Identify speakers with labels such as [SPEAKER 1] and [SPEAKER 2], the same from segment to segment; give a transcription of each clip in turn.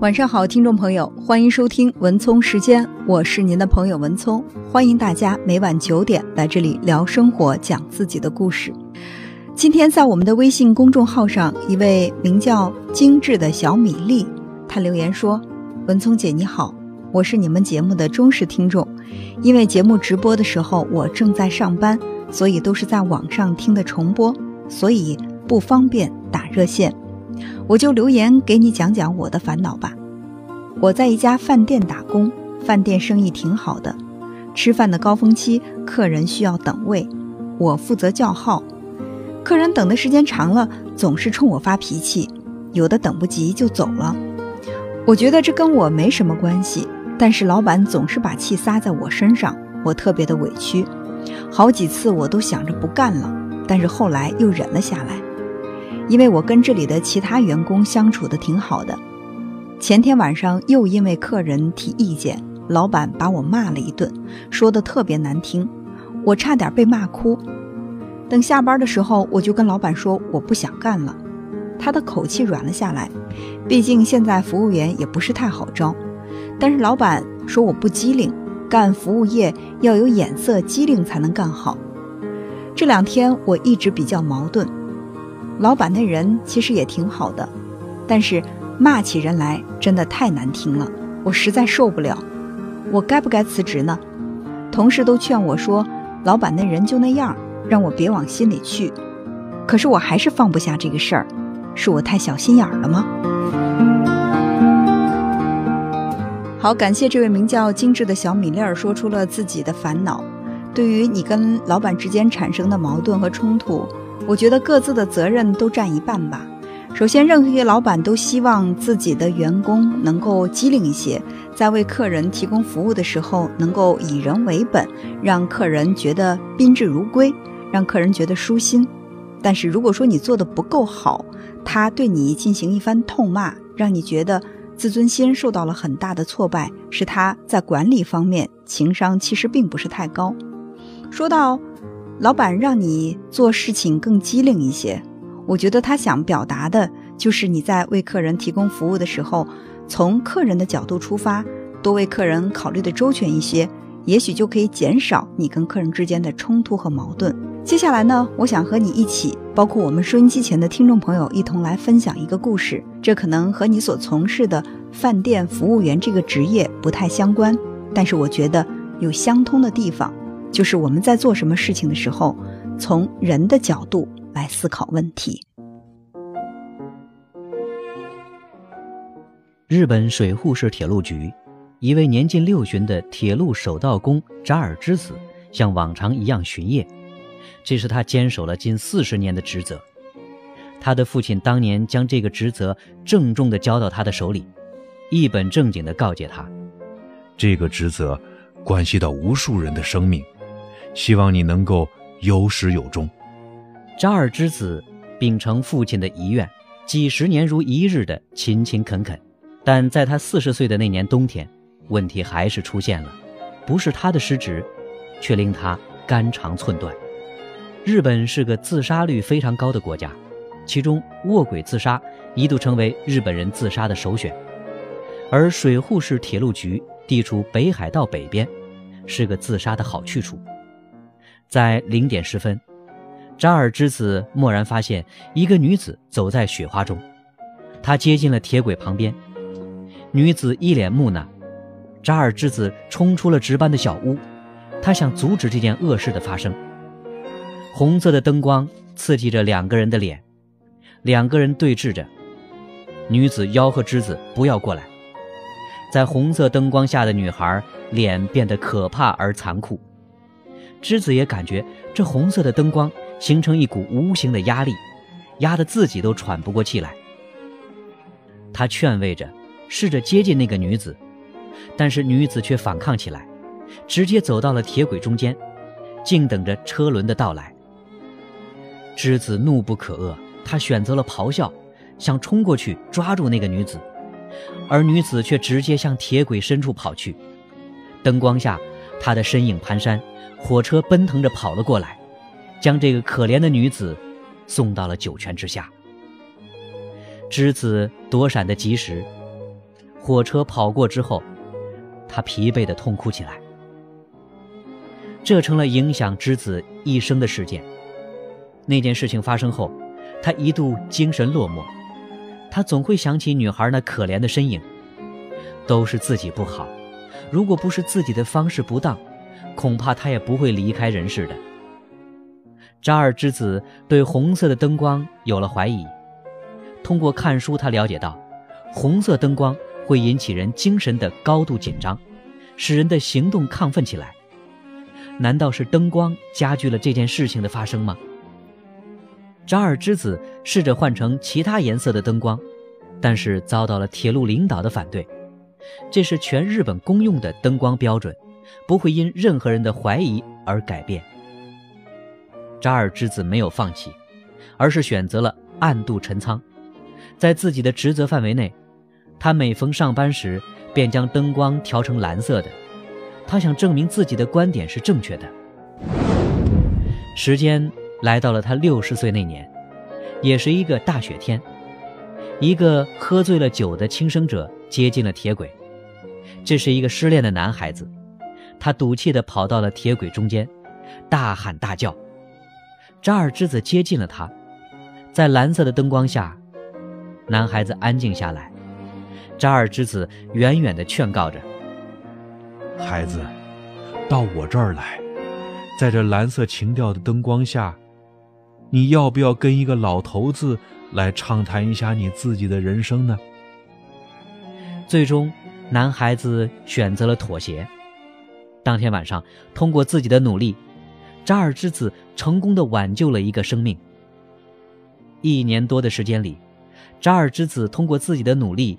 [SPEAKER 1] 晚上好，听众朋友，欢迎收听文聪时间，我是您的朋友文聪，欢迎大家每晚九点来这里聊生活，讲自己的故事。今天在我们的微信公众号上，一位名叫精致的小米粒，他留言说：“文聪姐你好，我是你们节目的忠实听众，因为节目直播的时候我正在上班，所以都是在网上听的重播，所以不方便打热线。”我就留言给你讲讲我的烦恼吧。我在一家饭店打工，饭店生意挺好的。吃饭的高峰期，客人需要等位，我负责叫号。客人等的时间长了，总是冲我发脾气，有的等不及就走了。我觉得这跟我没什么关系，但是老板总是把气撒在我身上，我特别的委屈。好几次我都想着不干了，但是后来又忍了下来。因为我跟这里的其他员工相处的挺好的，前天晚上又因为客人提意见，老板把我骂了一顿，说的特别难听，我差点被骂哭。等下班的时候，我就跟老板说我不想干了，他的口气软了下来，毕竟现在服务员也不是太好招，但是老板说我不机灵，干服务业要有眼色，机灵才能干好。这两天我一直比较矛盾。老板那人其实也挺好的，但是骂起人来真的太难听了，我实在受不了。我该不该辞职呢？同事都劝我说，老板那人就那样，让我别往心里去。可是我还是放不下这个事儿，是我太小心眼了吗？好，感谢这位名叫精致的小米粒儿说出了自己的烦恼。对于你跟老板之间产生的矛盾和冲突。我觉得各自的责任都占一半吧。首先，任何一个老板都希望自己的员工能够机灵一些，在为客人提供服务的时候能够以人为本，让客人觉得宾至如归，让客人觉得舒心。但是，如果说你做的不够好，他对你进行一番痛骂，让你觉得自尊心受到了很大的挫败，是他在管理方面情商其实并不是太高。说到。老板让你做事情更机灵一些，我觉得他想表达的就是你在为客人提供服务的时候，从客人的角度出发，多为客人考虑的周全一些，也许就可以减少你跟客人之间的冲突和矛盾。接下来呢，我想和你一起，包括我们收音机前的听众朋友一同来分享一个故事。这可能和你所从事的饭店服务员这个职业不太相关，但是我觉得有相通的地方。就是我们在做什么事情的时候，从人的角度来思考问题。
[SPEAKER 2] 日本水户市铁路局，一位年近六旬的铁路守道工扎尔之子，像往常一样巡夜。这是他坚守了近四十年的职责。他的父亲当年将这个职责郑重地交到他的手里，一本正经地告诫他：
[SPEAKER 3] 这个职责关系到无数人的生命。希望你能够有始有终。
[SPEAKER 2] 扎尔之子秉承父亲的遗愿，几十年如一日的勤勤恳恳。但在他四十岁的那年冬天，问题还是出现了。不是他的失职，却令他肝肠寸断。日本是个自杀率非常高的国家，其中卧轨自杀一度成为日本人自杀的首选。而水户市铁路局地处北海道北边，是个自杀的好去处。在零点十分，扎尔之子蓦然发现一个女子走在雪花中，他接近了铁轨旁边，女子一脸木讷。扎尔之子冲出了值班的小屋，他想阻止这件恶事的发生。红色的灯光刺激着两个人的脸，两个人对峙着。女子吆喝之子不要过来。在红色灯光下的女孩脸变得可怕而残酷。之子也感觉这红色的灯光形成一股无形的压力，压得自己都喘不过气来。他劝慰着，试着接近那个女子，但是女子却反抗起来，直接走到了铁轨中间，静等着车轮的到来。之子怒不可遏，他选择了咆哮，想冲过去抓住那个女子，而女子却直接向铁轨深处跑去。灯光下，他的身影蹒跚。火车奔腾着跑了过来，将这个可怜的女子送到了九泉之下。之子躲闪的及时，火车跑过之后，他疲惫地痛哭起来。这成了影响之子一生的事件。那件事情发生后，他一度精神落寞。他总会想起女孩那可怜的身影。都是自己不好，如果不是自己的方式不当，恐怕他也不会离开人世的。扎尔之子对红色的灯光有了怀疑。通过看书，他了解到，红色灯光会引起人精神的高度紧张，使人的行动亢奋起来。难道是灯光加剧了这件事情的发生吗？扎尔之子试着换成其他颜色的灯光，但是遭到了铁路领导的反对。这是全日本公用的灯光标准，不会因任何人的怀疑而改变。扎尔之子没有放弃，而是选择了暗度陈仓，在自己的职责范围内，他每逢上班时便将灯光调成蓝色的。他想证明自己的观点是正确的。时间来到了他六十岁那年，也是一个大雪天。一个喝醉了酒的轻生者接近了铁轨，这是一个失恋的男孩子，他赌气地跑到了铁轨中间，大喊大叫。扎尔之子接近了他，在蓝色的灯光下，男孩子安静下来。扎尔之子远远地劝告着。
[SPEAKER 3] 孩子，到我这儿来，在这蓝色情调的灯光下，你要不要跟一个老头子来畅谈一下你自己的人生呢？
[SPEAKER 2] 最终，男孩子选择了妥协。当天晚上，通过自己的努力，扎尔之子成功的挽救了一个生命。一年多的时间里，扎尔之子通过自己的努力，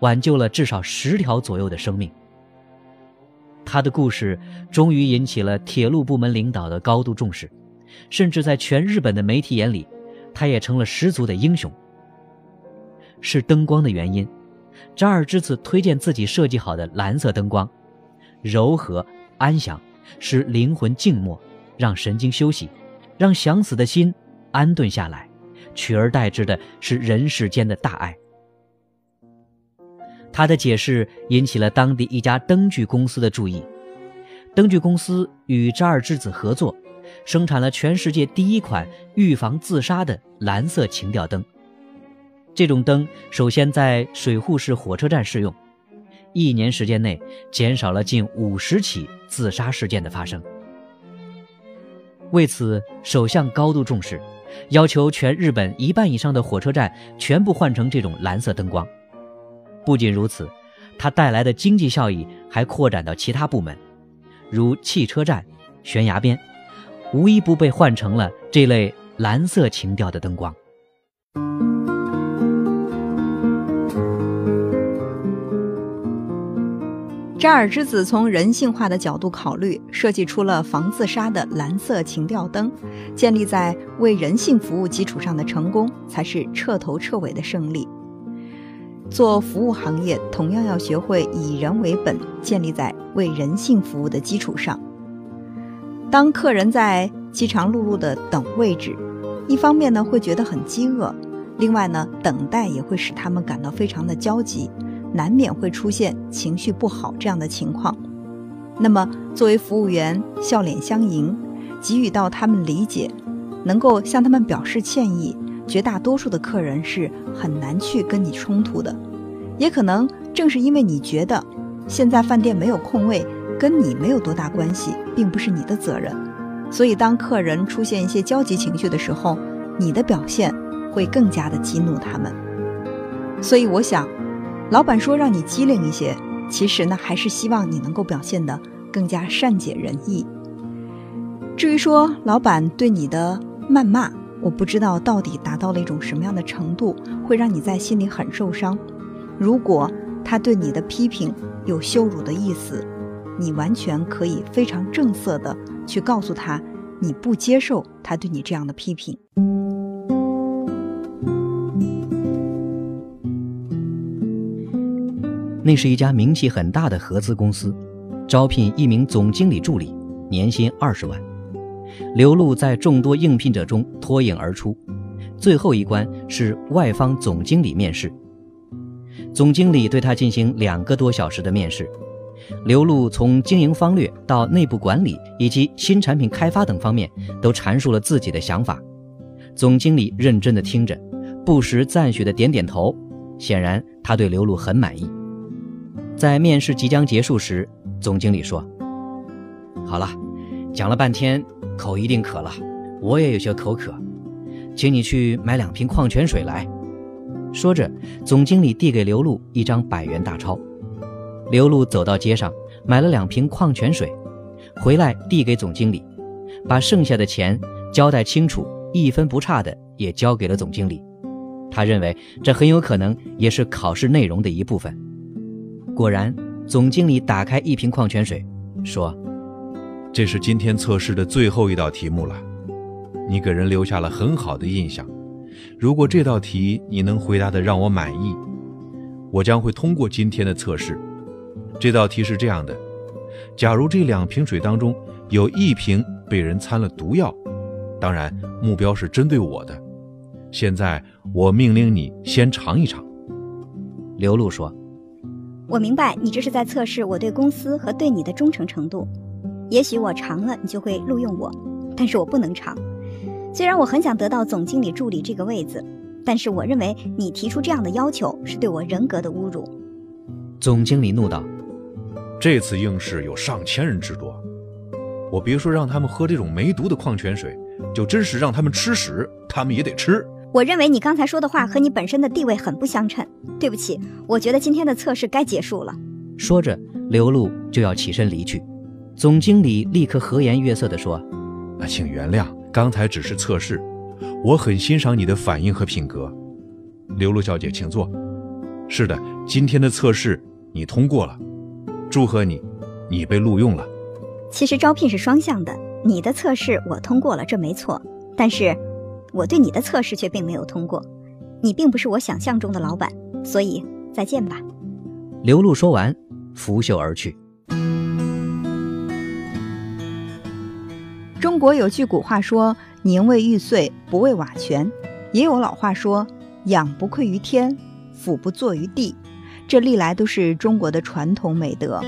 [SPEAKER 2] 挽救了至少十条左右的生命。他的故事终于引起了铁路部门领导的高度重视，甚至在全日本的媒体眼里，他也成了十足的英雄。是灯光的原因，扎尔之子推荐自己设计好的蓝色灯光，柔和安详，使灵魂静默，让神经休息，让想死的心安顿下来，取而代之的是人世间的大爱。他的解释引起了当地一家灯具公司的注意。灯具公司与扎尔之子合作，生产了全世界第一款预防自杀的蓝色情调灯。这种灯首先在水户市火车站试用，一年时间内减少了近五十起自杀事件的发生。为此，首相高度重视，要求全日本一半以上的火车站全部换成这种蓝色灯光。不仅如此，它带来的经济效益还扩展到其他部门，如汽车站、悬崖边，无一不被换成了这类蓝色情调的灯光。
[SPEAKER 1] 扎尔之子从人性化的角度考虑，设计出了防自杀的蓝色情调灯。建立在为人性服务基础上的成功，才是彻头彻尾的胜利。做服务行业，同样要学会以人为本，建立在为人性服务的基础上。当客人在饥肠辘辘的等位置，一方面呢会觉得很饥饿，另外呢等待也会使他们感到非常的焦急，难免会出现情绪不好这样的情况。那么作为服务员，笑脸相迎，给予到他们理解，能够向他们表示歉意。绝大多数的客人是很难去跟你冲突的，也可能正是因为你觉得现在饭店没有空位，跟你没有多大关系，并不是你的责任，所以当客人出现一些焦急情绪的时候，你的表现会更加的激怒他们。所以我想，老板说让你机灵一些，其实呢还是希望你能够表现得更加善解人意。至于说老板对你的谩骂，我不知道到底达到了一种什么样的程度，会让你在心里很受伤。如果他对你的批评有羞辱的意思，你完全可以非常正色的去告诉他，你不接受他对你这样的批评。
[SPEAKER 2] 那是一家名气很大的合资公司，招聘一名总经理助理，年薪二十万。刘露在众多应聘者中脱颖而出，最后一关是外方总经理面试。总经理对他进行两个多小时的面试。刘露从经营方略到内部管理以及新产品开发等方面都阐述了自己的想法。总经理认真的听着，不时赞许的点点头，显然他对刘露很满意。在面试即将结束时，总经理说：“好了，讲了半天，口一定渴了，我也有些口渴，请你去买两瓶矿泉水来。”说着，总经理递给刘露一张百元大钞。刘露走到街上，买了两瓶矿泉水，回来递给总经理，把剩下的钱交代清楚，一分不差的也交给了总经理。他认为这很有可能也是考试内容的一部分。果然，总经理打开一瓶矿泉水，说：“
[SPEAKER 3] 这是今天测试的最后一道题目了，你给人留下了很好的印象。如果这道题你能回答的让我满意，我将会通过今天的测试。”这道题是这样的：假如这两瓶水当中有一瓶被人掺了毒药，当然目标是针对我的。现在我命令你先尝一尝。
[SPEAKER 2] 刘露说：“
[SPEAKER 4] 我明白你这是在测试我对公司和对你的忠诚程度。也许我尝了，你就会录用我，但是我不能尝。虽然我很想得到总经理助理这个位子，但是我认为你提出这样的要求是对我人格的侮辱。”
[SPEAKER 2] 总经理怒道。
[SPEAKER 3] 这次应试有上千人之多，我别说让他们喝这种没毒的矿泉水，就真是让他们吃屎，他们也得吃。
[SPEAKER 4] 我认为你刚才说的话和你本身的地位很不相称。对不起，我觉得今天的测试该结束了。
[SPEAKER 2] 说着，刘露就要起身离去。总经理立刻和颜悦色地说：“
[SPEAKER 3] 啊，请原谅，刚才只是测试，我很欣赏你的反应和品格。刘露小姐，请坐。是的，今天的测试你通过了。”祝贺你，你被录用了。
[SPEAKER 4] 其实招聘是双向的，你的测试我通过了，这没错。但是，我对你的测试却并没有通过。你并不是我想象中的老板，所以再见吧。
[SPEAKER 2] 刘露说完，拂袖而去。
[SPEAKER 1] 中国有句古话说：“宁为玉碎，不为瓦全。”也有老话说：“仰不愧于天，俯不怍于地。”这历来都是中国的传统美德。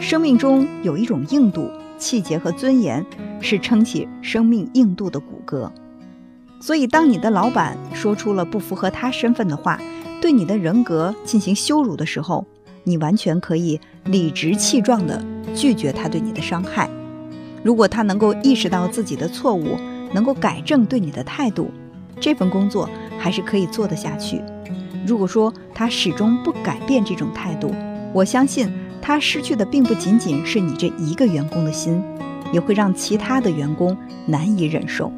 [SPEAKER 1] 生命中有一种硬度、气节和尊严，是撑起生命硬度的骨骼。所以，当你的老板说出了不符合他身份的话，对你的人格进行羞辱的时候，你完全可以理直气壮地拒绝他对你的伤害。如果他能够意识到自己的错误，能够改正对你的态度，这份工作还是可以做得下去。如果说他始终不改变这种态度，我相信他失去的并不仅仅是你这一个员工的心，也会让其他的员工难以忍受。